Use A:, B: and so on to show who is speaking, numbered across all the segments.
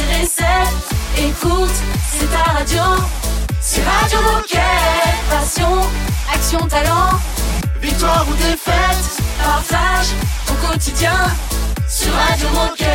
A: ses recettes. Écoute, c'est ta radio. C'est Radio Moquette. Passion, action, talent. Victoire ou défaite, partage ton quotidien sur Radio Moquette.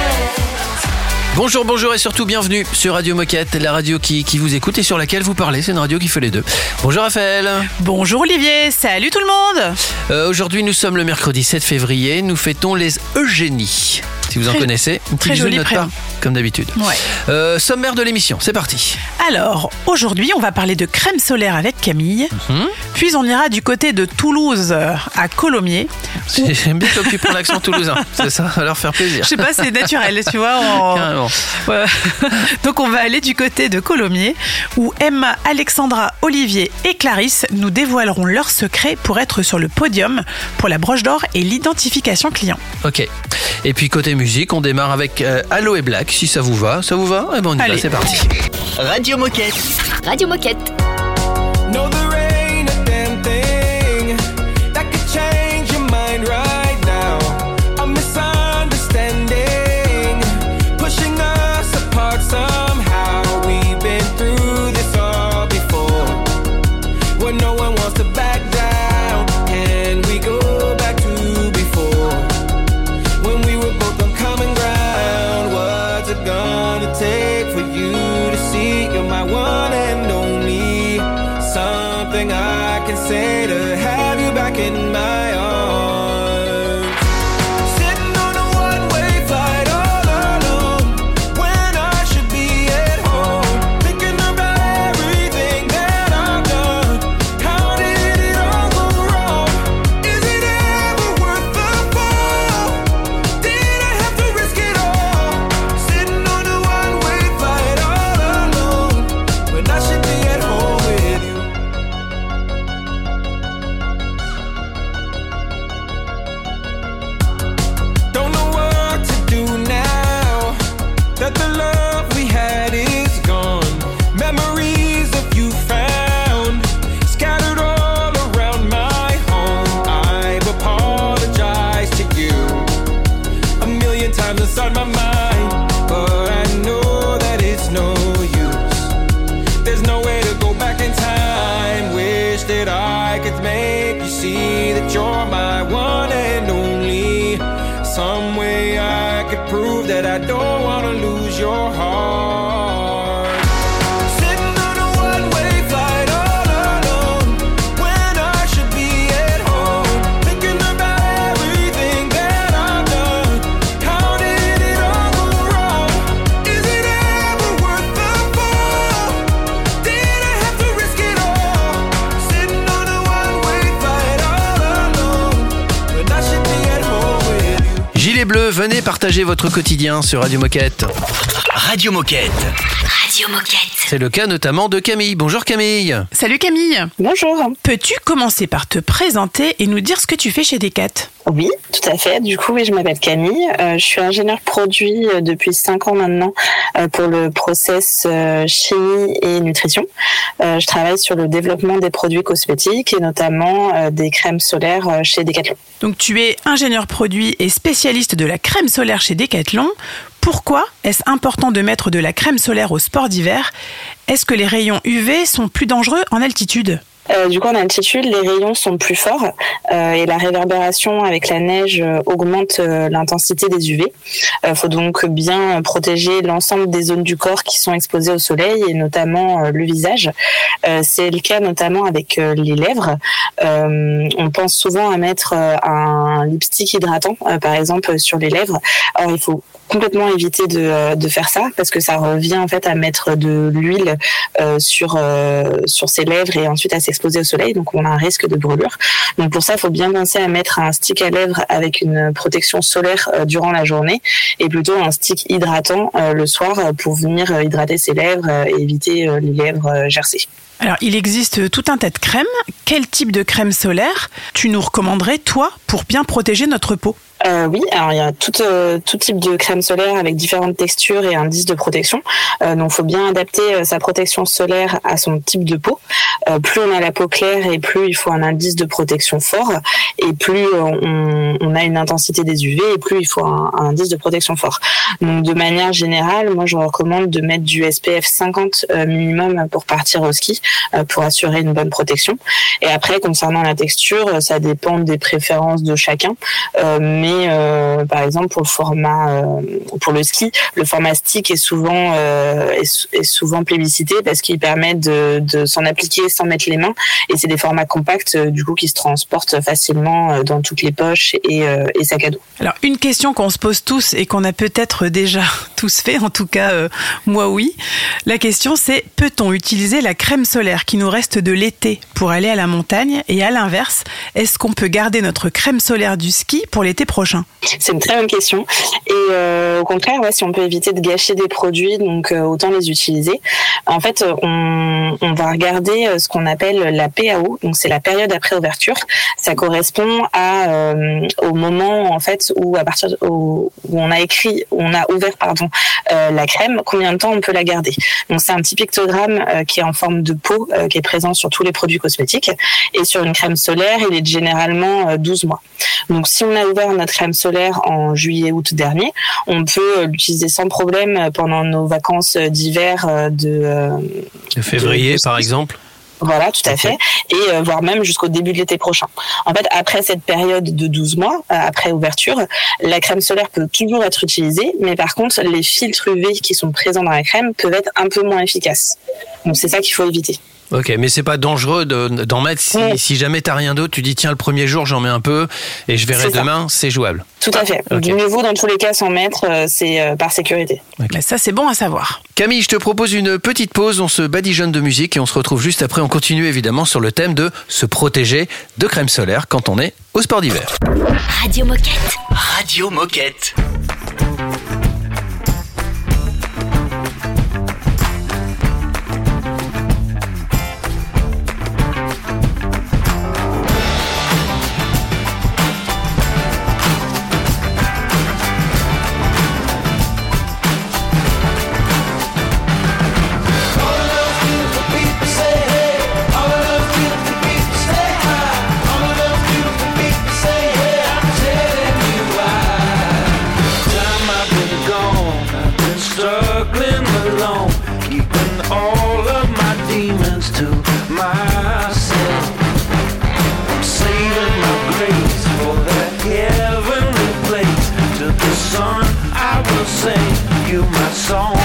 B: Bonjour, bonjour et surtout bienvenue sur Radio Moquette, la radio qui, qui vous écoute et sur laquelle vous parlez. C'est une radio qui fait les deux. Bonjour Raphaël.
C: Bonjour Olivier, salut tout le monde
B: Euh, Aujourd'hui, nous sommes le mercredi 7 février. Nous fêtons les Eugénies. Si vous en connaissez,
C: très joli
B: notre
C: prénom.
B: part, comme d'habitude.
C: Ouais.
B: Euh, sommaire de l'émission, c'est parti.
C: Alors, aujourd'hui, on va parler de crème solaire avec Camille.
B: Mhm.
C: Puis on ira du côté de Toulouse euh, à Colomiers.
B: J'aime bien comme tu prends l'accent toulousain. C'est ça, ça va leur faire plaisir.
C: Je sais pas, c'est naturel, tu vois. on-
B: Carrément.
C: Ouais. Donc on va aller du côté de Colomiers où Emma, Alexandra, Olivier et Clarisse nous dévoileront leurs secrets pour être sur le podium pour la broche d'or et l'identification client.
B: Ok. Et puis côté musique, on démarre avec euh, Allo et Black, si ça vous va. Ça vous va? Eh ben on y va,
C: Allez.
B: c'est parti.
D: Radio Moquette.
E: Radio Moquette.
B: Votre quotidien sur Radio Moquette.
D: Radio Moquette.
E: Radio Moquette.
B: C'est le cas notamment de Camille. Bonjour Camille.
C: Salut Camille
F: Bonjour.
C: Peux-tu commencer par te présenter et nous dire ce que tu fais chez Decat?
F: Oui, tout à fait. Du coup, oui, je m'appelle Camille. Euh, je suis ingénieure produit euh, depuis cinq ans maintenant euh, pour le process chimie et nutrition. Je travaille sur le développement des produits cosmétiques et notamment des crèmes solaires chez Decathlon.
C: Donc tu es ingénieur produit et spécialiste de la crème solaire chez Decathlon. Pourquoi est-ce important de mettre de la crème solaire au sport d'hiver? Est-ce que les rayons UV sont plus dangereux en altitude?
F: Euh, du coup, en altitude, les rayons sont plus forts euh, et la réverbération avec la neige euh, augmente euh, l'intensité des UV. Il faut donc bien protéger l'ensemble des zones du corps qui sont exposées au soleil et notamment euh, le visage. Euh, C'est le cas notamment avec euh, les lèvres. Euh, on pense souvent à mettre euh, un lipstick hydratant, euh, par exemple, sur les lèvres. Or, il faut complètement éviter de, euh, de faire ça parce que ça revient en fait à mettre de l'huile euh, sur euh, sur ses lèvres et ensuite à s'exposer au soleil. Donc on a un risque de brûlure. Donc pour ça il faut bien penser à mettre un stick à lèvres avec une protection solaire durant la journée et plutôt un stick hydratant le soir pour venir hydrater ses lèvres et éviter les lèvres gercées.
C: Alors, il existe tout un tas de crèmes. Quel type de crème solaire tu nous recommanderais, toi, pour bien protéger notre peau?
F: Euh, oui, alors il y a tout, euh, tout type de crème solaire avec différentes textures et indices de protection. Euh, donc, faut bien adapter euh, sa protection solaire à son type de peau. Euh, plus on a la peau claire et plus il faut un indice de protection fort, et plus on, on a une intensité des UV et plus il faut un, indice de protection fort. Donc, de manière générale, moi, je recommande de mettre du SPF 50 euh, minimum pour partir au ski, pour assurer une bonne protection. Et après, concernant la texture, ça dépend des préférences de chacun. Mais euh, par exemple, pour le format, euh, pour le ski, le format stick est souvent euh, est, sou- est souvent plébiscité parce qu'il permet de, s'en appliquer sans mettre les mains. Et c'est des formats compacts, euh, du coup, qui se transportent facilement dans toutes les poches et, et sacs à dos.
C: Alors, une question qu'on se pose tous et qu'on a peut-être déjà tous fait, en tout cas, moi oui. La question c'est, peut-on utiliser la crème solaire qui nous reste de l'été pour aller à la montagne? Et à l'inverse, est-ce qu'on peut garder notre crème solaire du ski pour l'été prochain
F: C'est une très bonne question. Et euh, au contraire, si on peut éviter de gâcher des produits, donc euh, autant les utiliser. En fait, on, va regarder euh, ce qu'on appelle la PAO, donc c'est la période après ouverture. Ça correspond au moment en fait où à partir où, on a écrit, on a ouvert pardon la crème, combien de temps on peut la garder. Donc c'est un petit pictogramme qui est en forme de peau, qui est présent sur tous les produits cosmétiques. Et sur une crème solaire, il est généralement euh, 12 mois. Donc si on a ouvert crème solaire en juillet-août dernier, on peut l'utiliser sans problème pendant nos vacances d'hiver euh, de euh,
B: De février,
F: de-
B: par exemple.
F: voilà, tout à fait, et euh, voire même jusqu'au début de l'été prochain. En fait, après cette période de 12 mois, euh, après ouverture, la crème solaire peut toujours être utilisée, mais par contre, les filtres UV qui sont présents dans la crème peuvent être un peu moins efficaces. Donc c'est ça qu'il faut éviter.
B: Ok, mais c'est pas dangereux de- d'en mettre si, jamais t'as rien d'autre, tu dis tiens le premier jour j'en mets un peu et je verrai demain, c'est jouable.
F: Tout à fait.
B: Ok.
F: Du mieux vaut dans tous les cas s'en mettre, euh, c'est euh, par sécurité.
C: Ça, c'est bon à savoir.
B: Camille, je te propose une petite pause, on se badigeonne de musique et on se retrouve juste après. On continue évidemment sur le thème de se protéger de crème solaire quand on est au sport d'hiver.
G: Radio Moquette.
D: Radio Moquette.
H: You my song.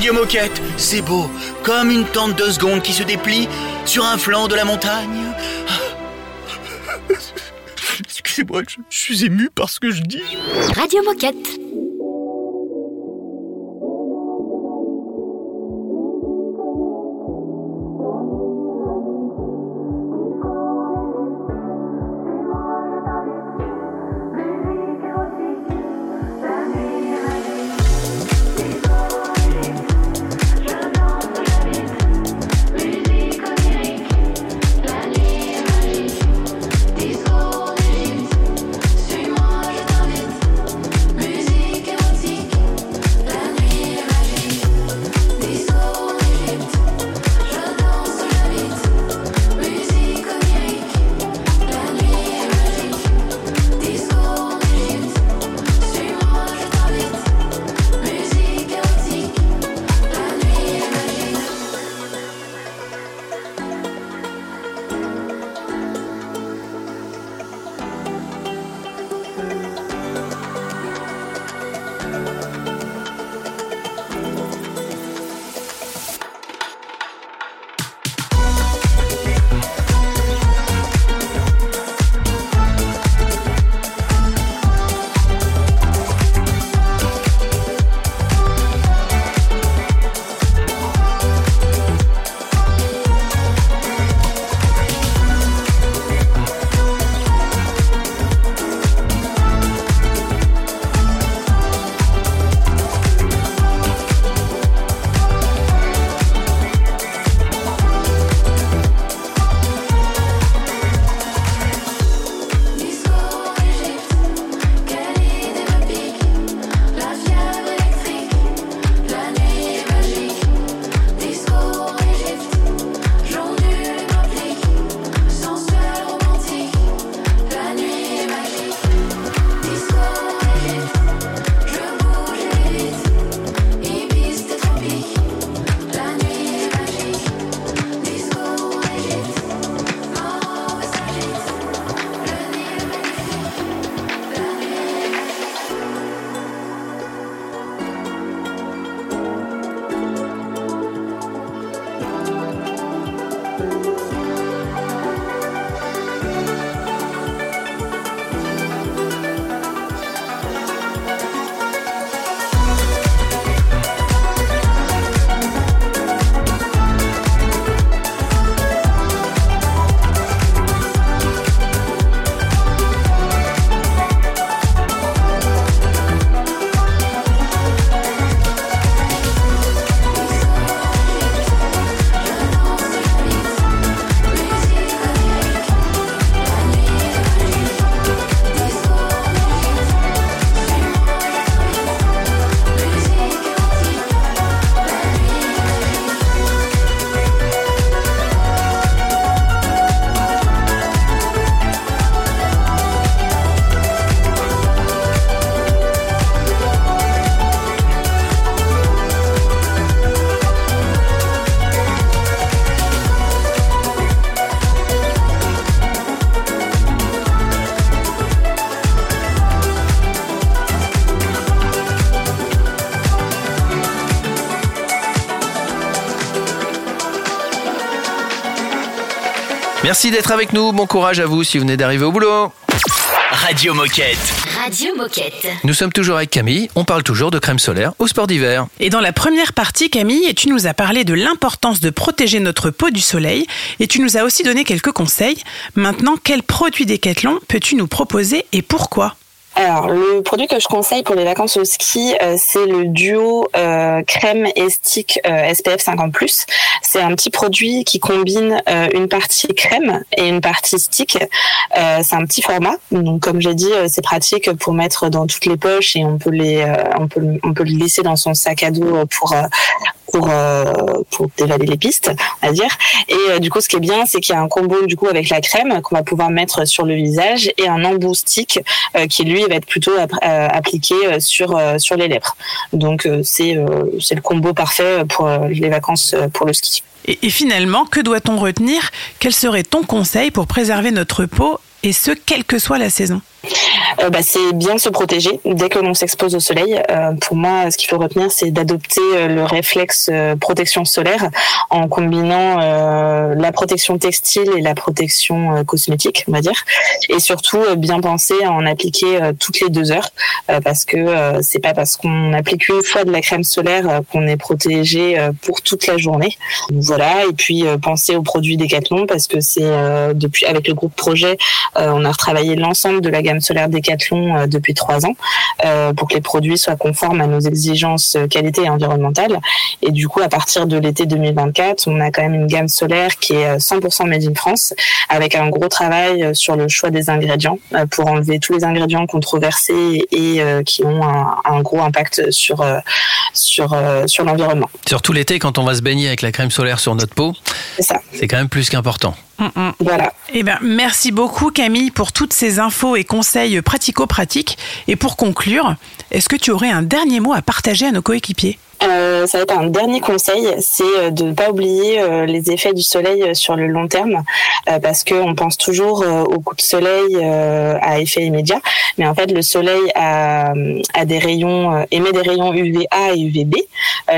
D: Radio Moquette, c'est beau, comme une tente de seconde qui se déplie sur un flanc de la montagne. Excusez-moi, je, je suis ému par ce que je dis.
E: Radio Moquette.
B: Merci d'être avec nous. Bon courage à vous si vous venez d'arriver au boulot.
D: Radio Moquette.
E: Radio Moquette.
B: Nous sommes toujours avec Camille. On parle toujours de crème solaire au sport d'hiver.
C: Et dans la première partie, Camille, tu nous as parlé de l'importance de protéger notre peau du soleil et tu nous as aussi donné quelques conseils. Maintenant, quel produit Décathlon peux-tu nous proposer et pourquoi?
F: Alors, le produit que je conseille pour les vacances au ski, euh, c'est le duo euh, crème et stick euh, SPF 50+. C'est un petit produit qui combine euh, une partie crème et une partie stick. Euh, c'est un petit format, donc comme j'ai dit, euh, c'est pratique pour mettre dans toutes les poches et on peut les, on peut, on peut le laisser dans son sac à dos pour pour euh, pour dévaler les pistes, va dire. Et euh, du coup, ce qui est bien, c'est qu'il y a un combo du coup avec la crème qu'on va pouvoir mettre sur le visage et un embout stick euh, qui lui va être plutôt app- appliqué sur sur les lèvres. Donc c'est c'est le combo parfait pour les vacances pour le ski.
C: et finalement, que doit-on retenir? Quel serait ton conseil pour préserver notre peau et ce, quelle que soit la saison
F: euh, bah, c'est bien se protéger dès que l'on s'expose au soleil. Euh, pour moi, ce qu'il faut retenir, c'est d'adopter euh, le réflexe protection solaire en combinant la protection textile et la protection cosmétique, on va dire, et surtout bien penser à en appliquer toutes les deux heures, parce que c'est pas parce qu'on applique une fois de la crème solaire qu'on est protégé pour toute la journée. Voilà, et puis penser aux produits Decathlon parce que c'est depuis avec le groupe projet, on a retravaillé l'ensemble de la gamme solaire Decathlon euh, depuis trois ans euh, pour que les produits soient conformes à nos exigences euh, qualité et environnementales. Et du coup, à partir de l'été 2024, on a quand même une gamme solaire qui est 100% made in France, avec un gros travail sur le choix des ingrédients pour enlever tous les ingrédients controversés et qui ont un, gros impact sur sur sur l'environnement.
B: Surtout l'été, quand on va se baigner avec la crème solaire sur notre peau, c'est quand même plus qu'important.
F: Voilà.
C: Eh ben, merci beaucoup Camille pour toutes ces infos et conseils pratico-pratiques. Et pour conclure, est-ce que tu aurais un dernier mot à partager à nos coéquipiers?
F: Euh, ça va être un dernier conseil, c'est euh, de ne pas oublier euh, les effets du soleil sur le long terme, parce qu'on pense toujours au coup de soleil à effet immédiat, mais en fait le soleil a, a des rayons émet des rayons UVA et UVB.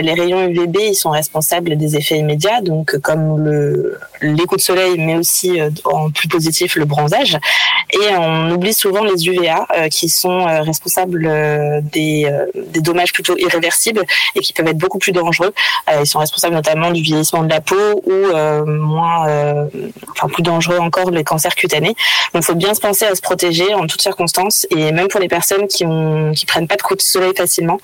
F: les rayons UVB ils sont responsables des effets immédiats, donc comme le les coups de soleil, mais aussi en plus positif le bronzage. Et on oublie souvent les UVA qui sont responsables des, des dommages plutôt irréversibles peuvent être beaucoup plus dangereux. Euh, ils sont responsables notamment du vieillissement de la peau ou euh, moins, euh, enfin plus dangereux encore, les cancers cutanés. Donc, il faut bien se penser à se protéger en toutes circonstances et même pour les personnes qui ont, qui prennent pas de coups de soleil facilement,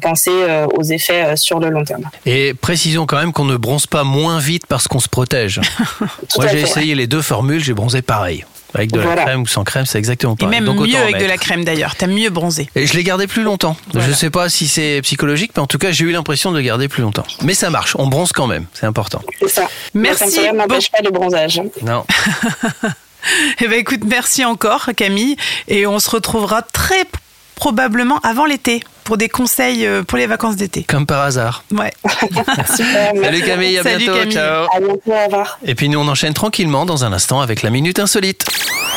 F: penser aux effets sur le long terme.
B: Et précisons quand même qu'on ne bronze pas moins vite parce qu'on se protège. Moi, j'ai essayé les deux formules, j'ai bronzé pareil. Avec de la crème ou sans crème, c'est exactement pareil.
C: Et même mieux avec de la crème d'ailleurs. T'as mieux bronzé.
B: Et je l'ai gardé plus longtemps. Je sais pas si c'est psychologique, mais en tout cas, j'ai eu l'impression de le garder plus longtemps. Mais ça marche. On bronze quand même. C'est important.
F: C'est ça.
C: Merci.
F: Ça n'empêche pas le bronzage.
B: Non.
C: eh ben écoute, merci encore Camille, et on se retrouvera très probablement avant l'été pour des conseils euh, pour les vacances d'été.
B: Comme par hasard.
C: Ouais.
B: Salut Camille, à bientôt. Ciao.
F: À bientôt, au revoir.
B: Et puis nous on enchaîne tranquillement dans un instant avec la minute insolite.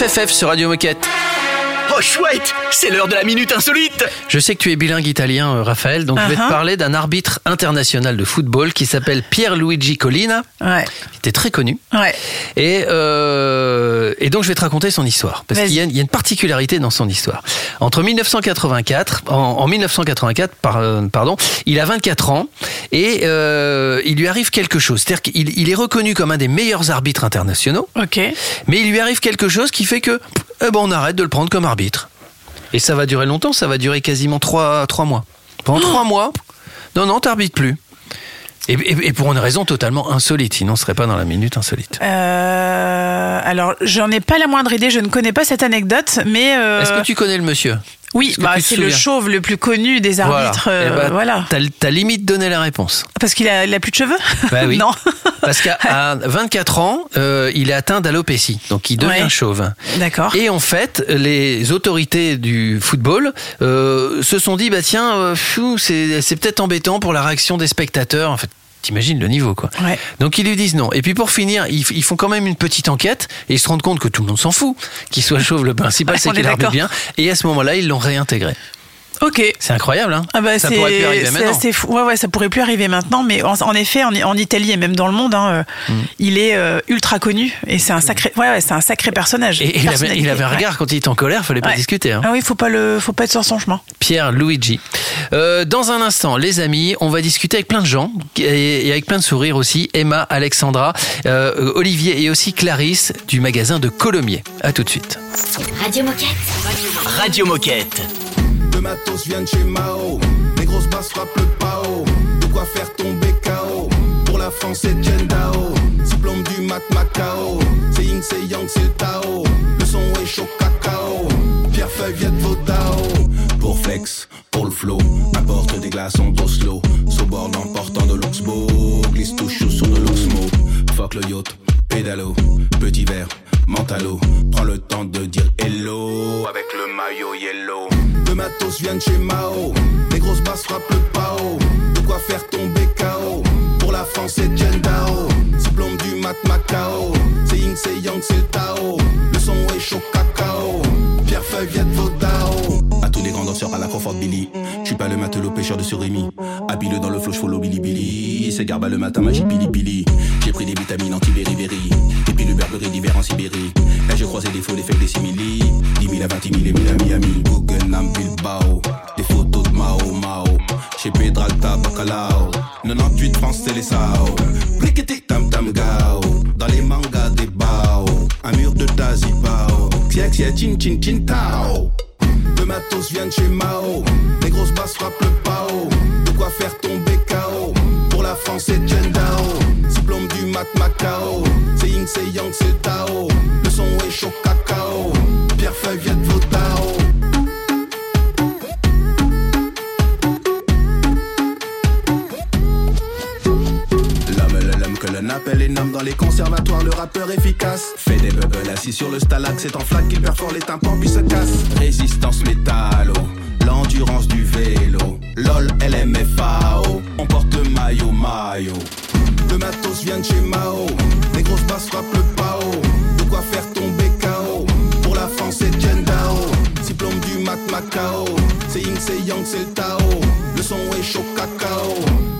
B: FFF sur Radio Moquette.
D: Oh chouette, c'est l'heure de la minute insolite.
B: Je sais que tu es bilingue italien, euh, Raphaël, donc je vais te
C: Uh-huh.
B: parler d'un arbitre international de football qui s'appelle Pierluigi Collina,
C: Ouais.
B: qui était très connu.
C: Ouais.
B: Et, euh, et donc je vais te raconter son histoire, parce qu'il y, a- il y a une particularité dans son histoire. Entre 1984, en, en 1984, par- euh, pardon, il a 24 ans et euh, il lui arrive quelque chose. C'est-à-dire qu'il il est reconnu comme un des meilleurs arbitres internationaux,
C: Ok.
B: mais il lui arrive quelque chose qui fait que eh ben, on arrête de le prendre comme arbitre. Et ça va durer longtemps, ça va durer quasiment 3, trois mois. Pendant trois mois, non, non, t'arbitres plus. Et, et- et pour une raison totalement insolite, sinon on serait pas dans la minute insolite.
C: Euh, alors, j'en ai pas la moindre idée, je ne connais pas cette anecdote, mais. euh,
B: Est-ce que tu connais le monsieur?
C: Oui, bah, c'est le chauve le plus connu des arbitres.
B: Voilà.
C: euh,
B: Eh ben,
C: voilà.
B: T'as, limite donné la réponse.
C: Parce qu'il a, plus de cheveux
B: Bah oui.
C: non.
B: Parce qu'à à 24 ans, euh, il est atteint d'alopécie, donc il devient
C: Ouais.
B: chauve.
C: D'accord.
B: Et en fait, les autorités du football euh, se sont dit, bah tiens, c'est peut-être embêtant pour la réaction des spectateurs. En fait, t'imagines le niveau, quoi.
C: Ouais.
B: Donc ils lui disent non. Et puis pour finir, ils, ils font quand même une petite enquête et ils se rendent compte que tout le monde s'en fout. Qu'il soit chauve, le principal
C: Ouais,
B: c'est qu'il arbitre bien. Et à ce moment-là, ils l'ont réintégré.
C: Ok.
B: C'est incroyable, hein
C: Ah bah,
B: Ça
C: c'est
B: pourrait plus arriver
C: c'est
B: maintenant.
C: assez fou. Ouais, ouais, ça pourrait plus arriver maintenant, mais en, en effet, en, en Italie et même dans le monde, hein, euh,
B: Mm.
C: il est euh, ultra connu et c'est un sacré, ouais, ouais, c'est un sacré personnage.
B: Et, et il, avait,
C: Personnalité,
B: il avait un
C: ouais.
B: regard quand il était en colère, fallait pas discuter. Hein.
C: Ah oui, faut pas le, faut pas être sur son chemin.
B: Pierre Luigi. Euh, dans un instant, les amis, on va discuter avec plein de gens et, et avec plein de sourires aussi. Emma, Alexandra, euh, Olivier et aussi Clarisse du magasin de Colomiers. À tout de suite.
I: Radio Moquette.
D: Radio Moquette.
A: Le matos vient de chez Mao. Les grosses basses frappent le pao. De quoi faire tomber KO. Pour la France, c'est Jendao. Diplôme du mat Macao. C'est Ying, c'est Yang, c'est le Tao. Le son est chaud cacao. Pierre Feuille, Viet Vodao. Pour flex, pour le flow. Apporte des glaçons d'Oslo. Sobord en portant de l'Oxbo. Glisse tout chaud sur de l'Oxmo. Fuck le yacht, pédalo. Petit verre, mentalo. Prends le temps de dire hello. Avec le maillot yellow. Le matos vient chez Mao. Les grosses basses frappent le pao. De quoi faire tomber KO. Pour la France, c'est Jendao. Diplôme du mat Macao. C'est Ying, c'est Yang, c'est le Tao. Le son est chaud cacao. Pierre Feuille, Vodao. À tous les grands danseurs à la Crawford Billy. Je suis pas le matelot pêcheur de surimi. Habile dans le flow, j'follow Billy Billy. C'est garba le matin, magie pili pili. J'ai pris des vitamines anti-beriberi. Et puis le Burberry d'hiver en Sibérie. Là, j'ai croisé des faux, des fakes, des simili. 10 000 à 20 000 et 1000 à Miami. Guggenheim, Bilbao. Des photos de Mao Mao. Chez Pedralta, Bacalao. 98 France, c'est les Sao. Briqueté, tam tam gao. Dans les mangas. Un mur de Tazibao. Xia xia, chin chin chin tao. Le matos vient de chez Mao. Les grosses basses frappent le pao. De quoi faire tomber KO. Pour la France, c'est Jendao. Diplôme du mat Macao. C'est Ying, c'est Yang, c'est Tao. Le son est chaud cacao. Pierre Feuille, Viet Vodao. L'homme que l'on appelle les noms dans les conservatoires, le rappeur efficace. Fait des bubbles assis sur le stalag, c'est en flaque qu'il perfore les tympans puis se casse. Résistance métallo, l'endurance du vélo. LOL, LMFAO, on porte maillot maillot. Le matos vient de chez Mao, les grosses basses frappent le pao. De quoi faire tomber KO. Pour la France, c'est Jendao. Diplôme du mat Macao. C'est Ying, c'est Yang, c'est le Tao. Le son est chaud cacao.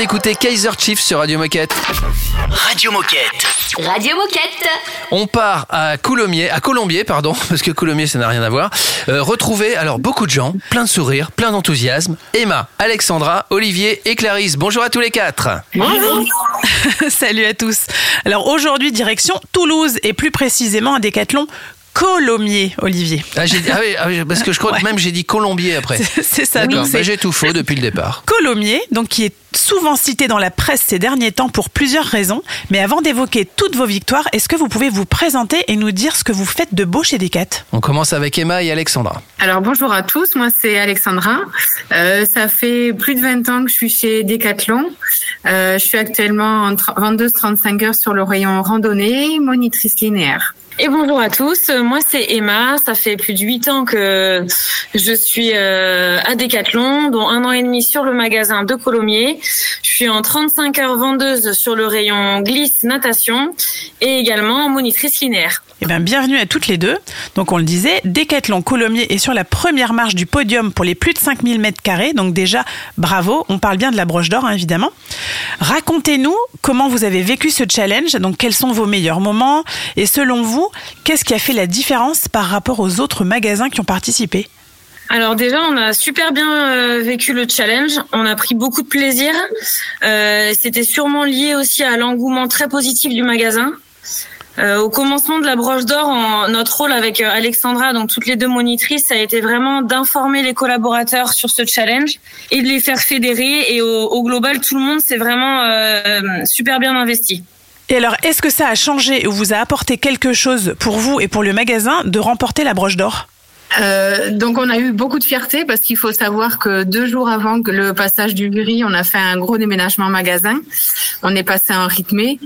B: D'écouter Kaiser Chiefs sur Radio Moquette.
D: Radio Moquette.
E: Radio Moquette.
B: On part à Coulommiers, à Colombier, pardon, parce que Coulommiers, ça n'a rien à voir. Euh, retrouver alors beaucoup de gens, plein de sourires, plein d'enthousiasme. Emma, Alexandra, Olivier et Clarisse. Bonjour à tous les quatre.
C: Salut à tous. Alors aujourd'hui, direction Toulouse et plus précisément à Décathlon Colomiers, Olivier.
B: Ah, ah oui, ah oui, parce que je crois que
C: Ouais.
B: même j'ai dit Colombier après.
C: C'est- ça.
B: D'accord, bah, j'ai tout faux depuis le départ.
C: Colomiers, donc qui est souvent cité dans la presse ces derniers temps pour plusieurs raisons. Mais avant d'évoquer toutes vos victoires, est-ce que vous pouvez vous présenter et nous dire ce que vous faites de beau chez Decat?
B: On commence avec Emma et Alexandra.
J: Alors bonjour à tous, moi c'est Alexandra. Euh, ça fait plus de 20 ans que je suis chez Decathlon. Euh, je suis actuellement en 22-35 heures sur le rayon randonnée, monitrice linéaire.
K: Et bonjour à tous, Euh, moi c'est Emma, ça fait plus de 8 ans que je suis euh, à Decathlon, dont un an et demi sur le magasin de Colomiers. Je suis en 35 heures vendeuse sur le rayon glisse natation et également en monitrice linéaire.
C: Eh bien, bienvenue à toutes les deux. Donc, on le disait, Décathlon Colomiers est sur la première marche du podium pour les plus de 5000 mètres carrés. Donc, déjà, bravo. On parle bien de la broche d'or, hein, évidemment. Racontez-nous comment vous avez vécu ce challenge. Donc, quels sont vos meilleurs moments? Et selon vous, qu'est-ce qui a fait la différence par rapport aux autres magasins qui ont participé?
K: Alors déjà, on a super bien euh, vécu le challenge. On a pris beaucoup de plaisir. Euh, C'était sûrement lié aussi à l'engouement très positif du magasin. Euh, au commencement de la broche d'or, notre rôle avec euh, Alexandra, donc toutes les deux monitrices, ça a été vraiment d'informer les collaborateurs sur ce challenge et de les faire fédérer. Et au, au global, tout le monde s'est vraiment euh, super bien investi.
C: Et alors, est-ce que ça a changé ou vous a apporté quelque chose pour vous et pour le magasin de remporter la broche d'or?
J: Euh, donc on a eu beaucoup de fierté parce qu'il faut savoir que deux jours avant le passage du jury, on a fait un gros déménagement magasin. On est passé en rythmé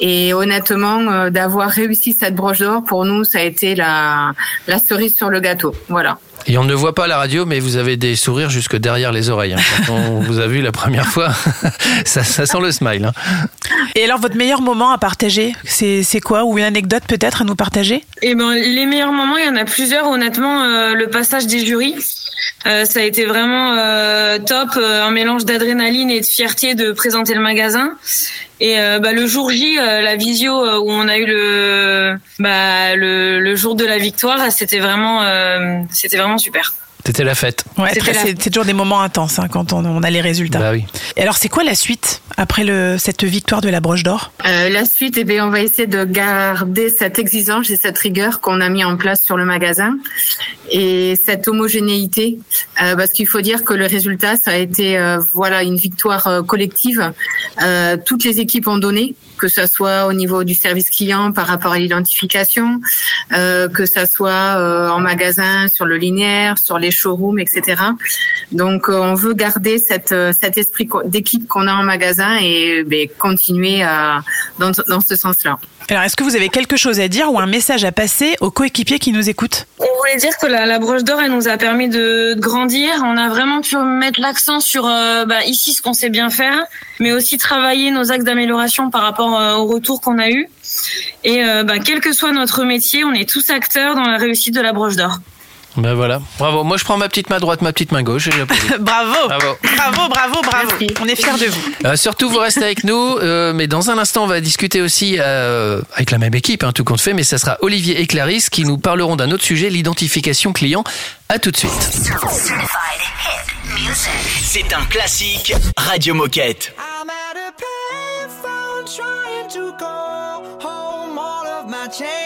J: et honnêtement euh, d'avoir réussi cette broche d'or pour nous ça a été la la cerise sur le gâteau. Voilà.
B: Et on ne voit pas à la radio, mais vous avez des sourires jusque derrière les oreilles. hein. Quand on vous a vu la première fois, ça, ça sent le smile. hein.
C: Et alors, votre meilleur moment à partager, c'est c'est quoi? Ou une anecdote peut-être à nous partager?
K: Eh ben, les meilleurs moments, il y en a plusieurs. Honnêtement, euh, le passage des jurys, euh, ça a été vraiment euh, top, un mélange d'adrénaline et de fierté de présenter le magasin. Et euh, bah, le jour J, euh, la visio euh, où on a eu le, bah, le le jour de la victoire, c'était vraiment, euh, c'était vraiment super.
B: C'était la fête.
C: Ouais,
K: la-
C: c'est toujours des moments intenses hein, quand on, on a les résultats.
B: Bah oui.
C: Et alors, c'est quoi la suite après le, cette victoire de la broche d'or?
J: Euh, la suite, eh bien, on va essayer de garder cette exigence et cette rigueur qu'on a mis en place sur le magasin et cette homogénéité, euh, parce qu'il faut dire que le résultat, ça a été euh, voilà une victoire collective. Euh, toutes les équipes ont donné, que ça soit au niveau du service client par rapport à l'identification, euh, que ça soit euh, en magasin, sur le linéaire, sur les showrooms, etc. Donc, euh, on veut garder cette, euh, cet esprit d'équipe qu'on a en magasin et ben, continuer à, dans, dans ce sens-là.
C: Alors, est-ce que vous avez quelque chose à dire ou un message à passer aux coéquipiers qui nous écoutent?
K: On voulait dire que la, broche d'or, elle nous a permis de, de grandir. On a vraiment pu mettre l'accent sur euh, bah, ici ce qu'on sait bien faire, mais aussi travailler nos axes d'amélioration par rapport euh, au retour qu'on a eu. Et euh, bah, quel que soit notre métier, on est tous acteurs dans la réussite de la broche d'or.
B: Ben voilà. Bravo. Moi, je prends ma petite main droite, ma petite main gauche. et.
C: Bravo
B: Bravo.
C: Bravo, bravo, bravo. On est fiers de vous.
B: Euh, surtout, vous restez avec nous. euh, mais dans un instant, on va discuter aussi euh, avec la même équipe, hein, tout compte fait. Mais ça sera Olivier et Clarisse qui nous parleront d'un autre sujet, l'identification client. À tout de suite.
D: C'est un classique Radio Moquette.
L: I'm at a payphone trying to call home. All of my change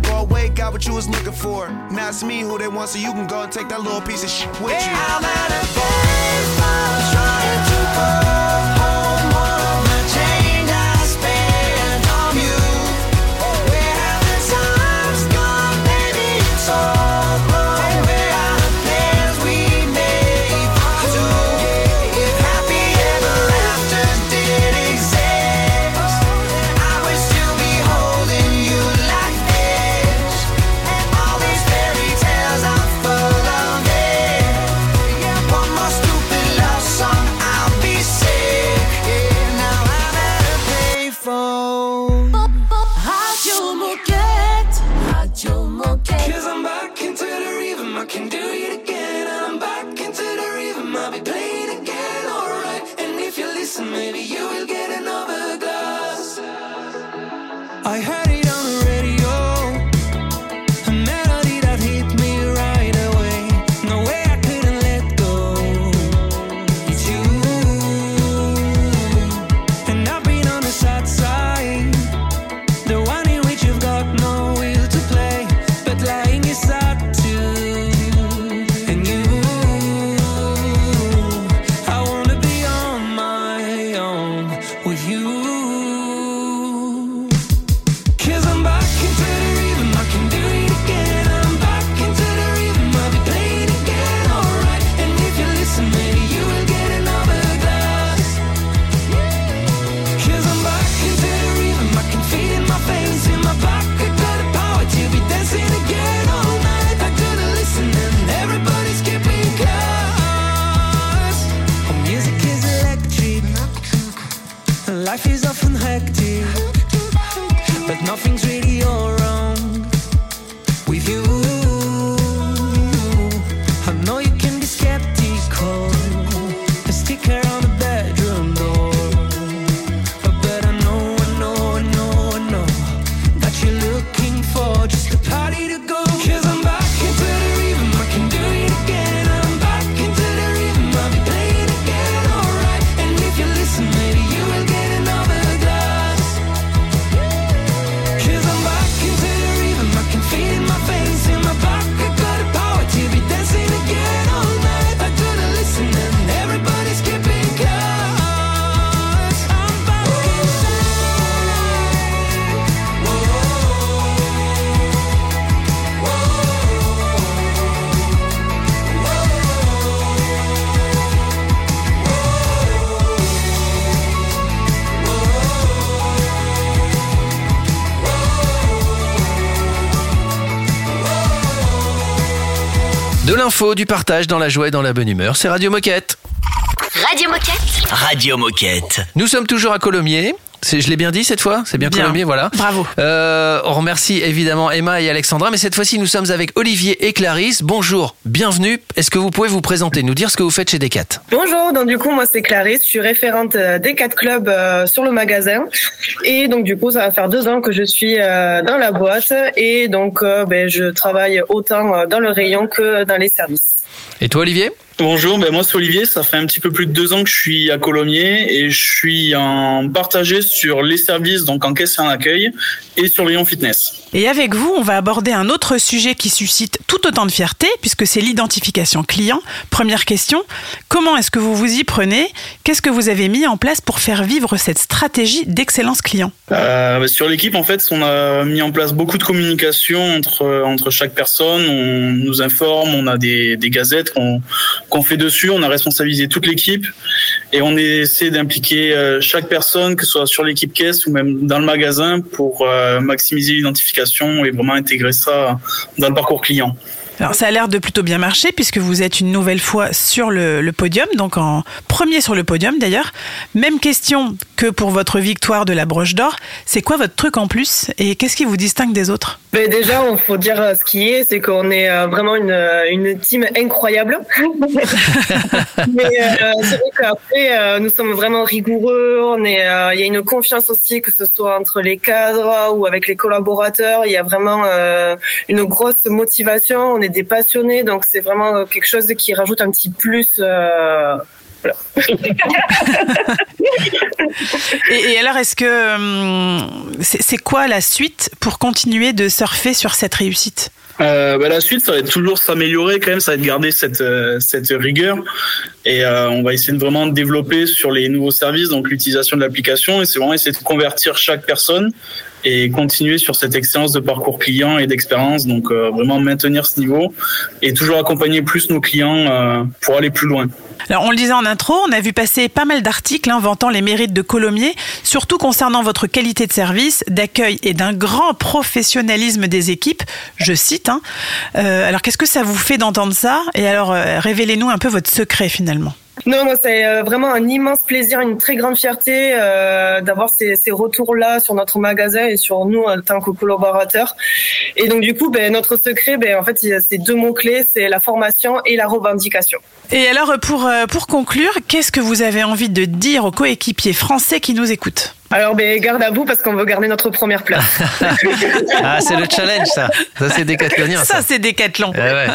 M: go away, got what you was looking for. Now it's me who they want, so you can go and take that little piece of shit with you. I'm at a baseball trying to
B: l'info, du partage, dans la joie et dans la bonne humeur, c'est Radio Moquette.
E: Radio Moquette.
D: Radio Moquette.
B: Nous sommes toujours à Colomiers. Je l'ai bien dit cette fois? C'est bien,
C: Bien.
B: Colomiers, voilà.
C: Bravo.
B: Euh, on remercie évidemment Emma et Alexandra, mais cette fois-ci nous sommes avec Olivier et Clarisse. Bonjour, bienvenue. Est-ce que vous pouvez vous présenter, nous dire ce que vous faites chez Decat?
N: Bonjour, donc du coup moi c'est Clarisse, je suis référente euh, des quatre clubs euh, sur le magasin et donc du coup ça va faire deux ans que je suis euh, dans la boîte et donc euh, ben, je travaille autant dans le rayon que dans les services.
B: Et toi Olivier?
O: Bonjour, ben moi c'est Olivier, ça fait un petit peu plus de deux ans que je suis à Colomiers et je suis en partagé sur les services, donc en caisse et en accueil, et sur le rayon fitness.
C: Et avec vous, on va aborder un autre sujet qui suscite tout autant de fierté, puisque c'est l'identification client. Première question, comment est-ce que vous vous y prenez? Qu'est-ce que vous avez mis en place pour faire vivre cette stratégie d'excellence client?
O: Euh, ben, sur l'équipe, en fait, on a mis en place beaucoup de communication entre, entre chaque personne, on nous informe, on a des, des gazettes qu'on qu'on fait dessus, on a responsabilisé toute l'équipe et on essaie d'impliquer euh, chaque personne, que ce soit sur l'équipe caisse ou même dans le magasin, pour euh, maximiser l'identification et vraiment intégrer ça dans le parcours client.
C: Alors ça a l'air de plutôt bien marcher puisque vous êtes une nouvelle fois sur le, podium, donc en premier sur le podium d'ailleurs. Même question que pour votre victoire de la broche d'or. C'est quoi votre truc en plus et qu'est-ce qui vous distingue des autres?
N: Mais déjà, il faut dire euh, ce qui est, c'est qu'on est euh, vraiment une, euh, une team incroyable. Mais c'est vrai qu'après, nous sommes vraiment rigoureux. Il y a une confiance aussi, que ce soit entre les cadres ou avec les collaborateurs. Il y a vraiment une grosse motivation. On est des passionnés, donc c'est vraiment euh, quelque chose qui rajoute un petit plus. euh, voilà.
C: et, et alors est-ce que hum, c'est c'est quoi la suite pour continuer de surfer sur cette réussite?
O: Euh, bah, la suite, ça va être toujours s'améliorer quand même, ça va être garder cette, euh, cette rigueur. Et euh, on va essayer de vraiment développer sur les nouveaux services, donc l'utilisation de l'application. Et c'est vraiment essayer de convertir chaque personne et continuer sur cette excellence de parcours client et d'expérience. Donc euh, vraiment maintenir ce niveau et toujours accompagner plus nos clients euh, pour aller plus loin.
C: Alors, on le disait en intro, on a vu passer pas mal d'articles hein, vantant les mérites de Colomiers, surtout concernant votre qualité de service, d'accueil et d'un grand professionnalisme des équipes. Je cite. hein. Euh, alors, qu'est-ce que ça vous fait d'entendre ça? Et alors, révélez-nous un peu votre secret finalement.
N: Non, moi, c'est euh, vraiment un immense plaisir, une très grande fierté euh, d'avoir ces, ces retours-là sur notre magasin et sur nous en tant que collaborateurs. Et donc, du coup, ben, notre secret, ben, en fait, il y a ces deux mots-clés, c'est la formation et la revendication.
C: Et alors, pour, euh, pour conclure, qu'est-ce que vous avez envie de dire aux coéquipiers français qui nous écoutent?
N: Alors, ben, garde à vous parce qu'on veut garder notre première place.
B: Ah, c'est le challenge, ça. Ça, c'est décathlonien.
C: Ça, c'est décathlon.
B: Eh ouais.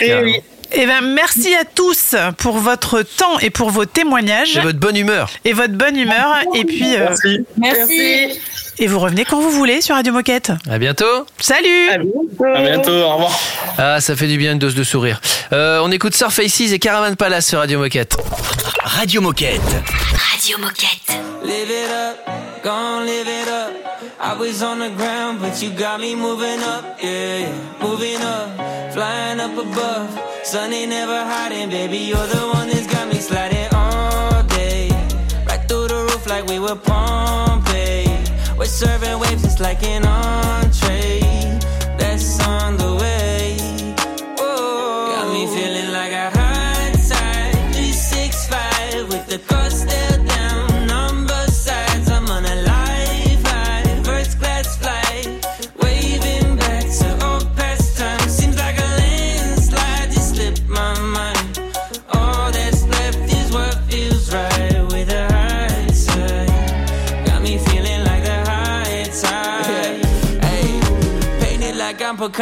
N: Et oui.
C: Eh ben, merci à tous pour votre temps et pour vos témoignages.
B: Et votre bonne humeur.
C: Et votre bonne humeur. Et puis, euh,
O: Merci.
N: Merci.
C: et vous revenez quand vous voulez sur Radio Moquette.
B: À bientôt.
C: Salut
N: À bientôt.
O: À bientôt. Au revoir.
B: Ah, ça fait du bien une dose de sourire. Euh, on écoute Surf Faces et Caravan Palace sur Radio Moquette.
D: Radio Moquette.
E: Radio Moquette.
P: Live it up, live it up. I was on the ground, but you got me moving up, yeah, yeah. moving up, flying up above. Sun ain't never hiding, baby. You're the one that's got me sliding all day, right through the roof like we were Pompeii. We're serving waves, it's like an entree.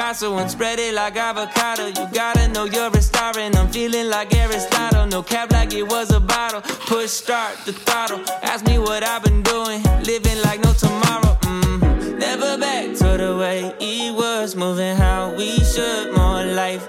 P: Picasso and spread it like avocado. You gotta know you're a star, and I'm feeling like Aristotle. No cap like it was a bottle. Push start the throttle. Ask me what I've been doing, living like no tomorrow. Mm. Never back to the way it was, moving how we should. More life,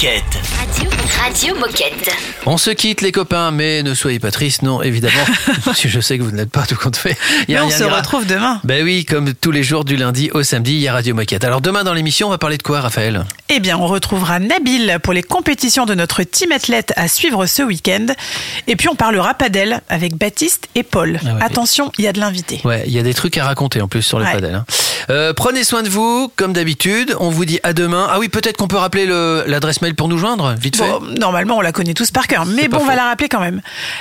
E: Radio Moquette.
D: Radio, Moquette.
A: On
B: se quitte les copains, mais ne soyez pas tristes, non, évidemment. parce que je sais que vous n'êtes pas tout compte fait. Il y a
C: Mais on se retrouve demain.
B: Ben oui, comme tous les jours du lundi au samedi, il y a Radio Moquette. Alors demain dans l'émission, on va parler de quoi, Raphaël?
C: Eh bien, on retrouvera Nabil pour les compétitions de notre team athlète à suivre ce week-end. Et puis, on parlera padel avec Baptiste et Paul.
B: Ah ouais.
C: Attention, il y a de l'invité.
B: Ouais, il y a des trucs à raconter en plus sur le
C: Ouais.
B: padel. hein. Euh, prenez soin de vous, comme d'habitude. On vous dit à demain. Ah oui, peut-être qu'on peut rappeler le- l'adresse mail pour nous joindre, vite fait.
C: Normalement, on la connaît tous par cœur, mais bon, on va la rappeler quand même.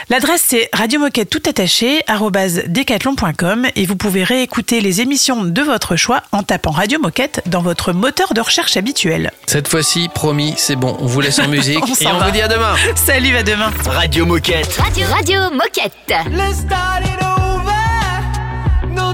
C: L'adresse, c'est radiomoquette tout attaché, decathlon.com, et vous pouvez réécouter les émissions de votre choix en tapant Radio Moquette dans votre moteur de recherche habituel.
B: Cette fois-ci, promis, c'est bon. On vous laisse en musique
C: On
B: et on
C: va.
B: vous dit à demain.
C: Salut, à demain.
D: Radio Moquette.
M: Radio, Radio Moquette.
L: Let's start it over. No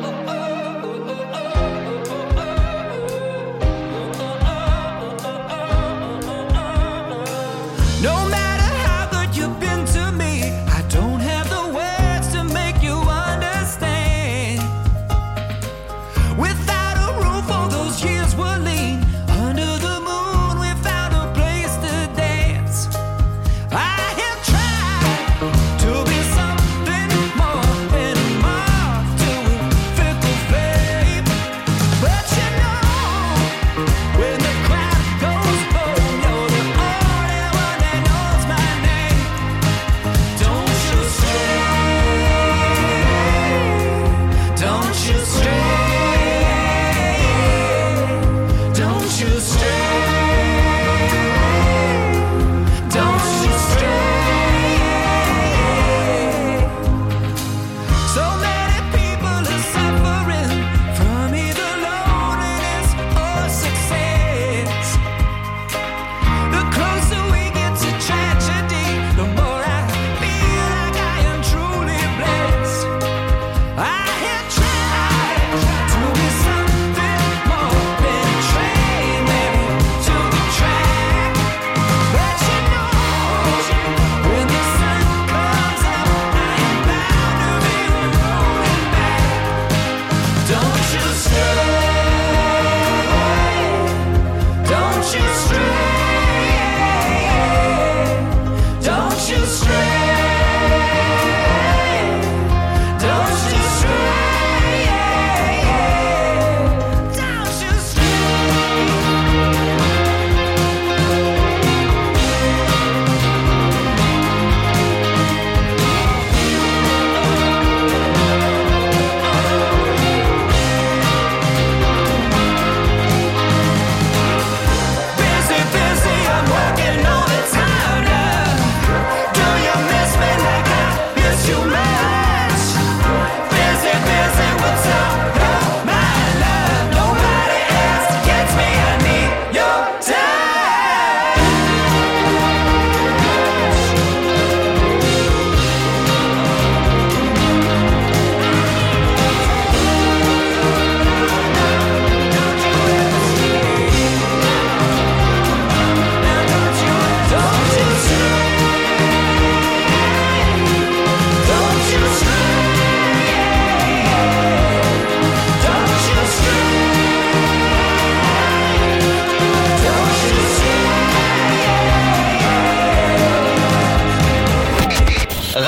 L: she's true.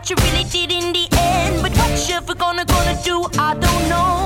Q: what you really did in the end. But what you ever gonna gonna do, I don't know.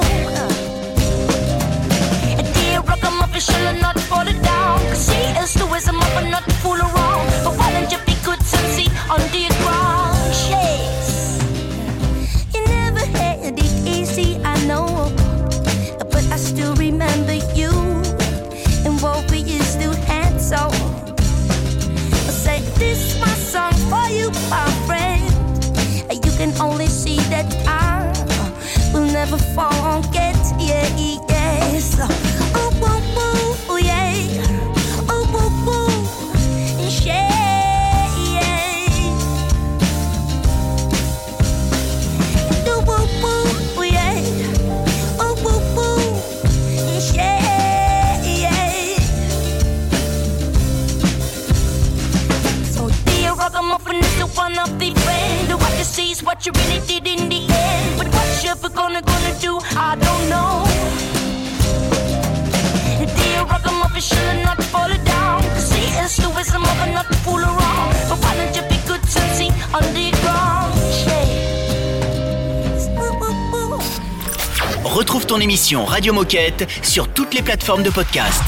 D: Retrouve ton émission Radio Moquette sur toutes les plateformes de podcast.